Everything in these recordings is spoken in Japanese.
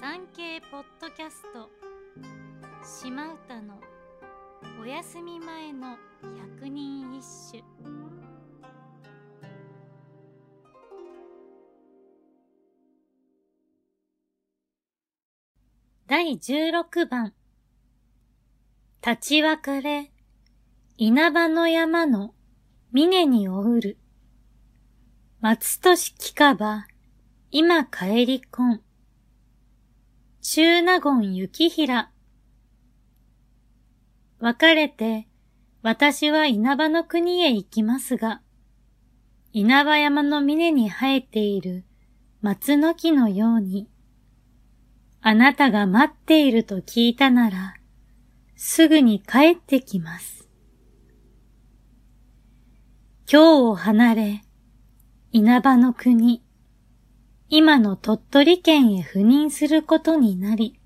産経ポッドキャスト。島唄のお休み前の百人一首。第16番。立ち別れ。稲葉の山の峰におうる。松年聞かば。今帰りこん。中納言雪平。別れて、私は稲葉の国へ行きますが、稲葉山の峰に生えている松の木のように、あなたが待っていると聞いたなら、すぐに帰ってきます。今日を離れ、稲葉の国、今の鳥取県へ赴任することになり、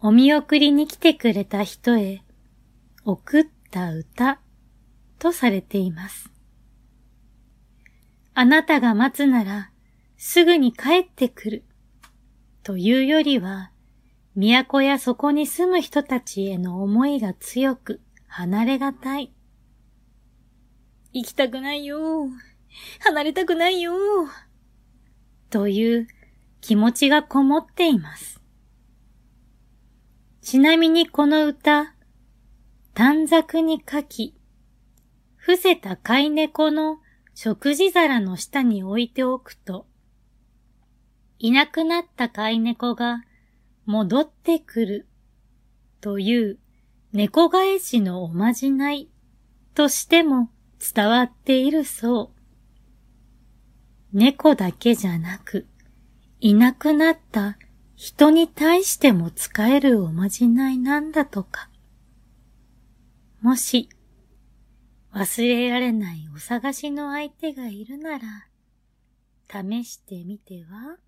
お見送りに来てくれた人へ送った歌とされています。あなたが待つならすぐに帰ってくるというよりは、都やそこに住む人たちへの思いが強く離れがたい。行きたくないよ。離れたくないよ。という気持ちがこもっています。ちなみにこの歌、短冊に書き、伏せた飼い猫の食事皿の下に置いておくと、いなくなった飼い猫が戻ってくるという猫返しのおまじないとしても伝わっているそう。猫だけじゃなく、いなくなった人に対しても使えるおまじないなんだとか。もし、忘れられないお探しの相手がいるなら、試してみては？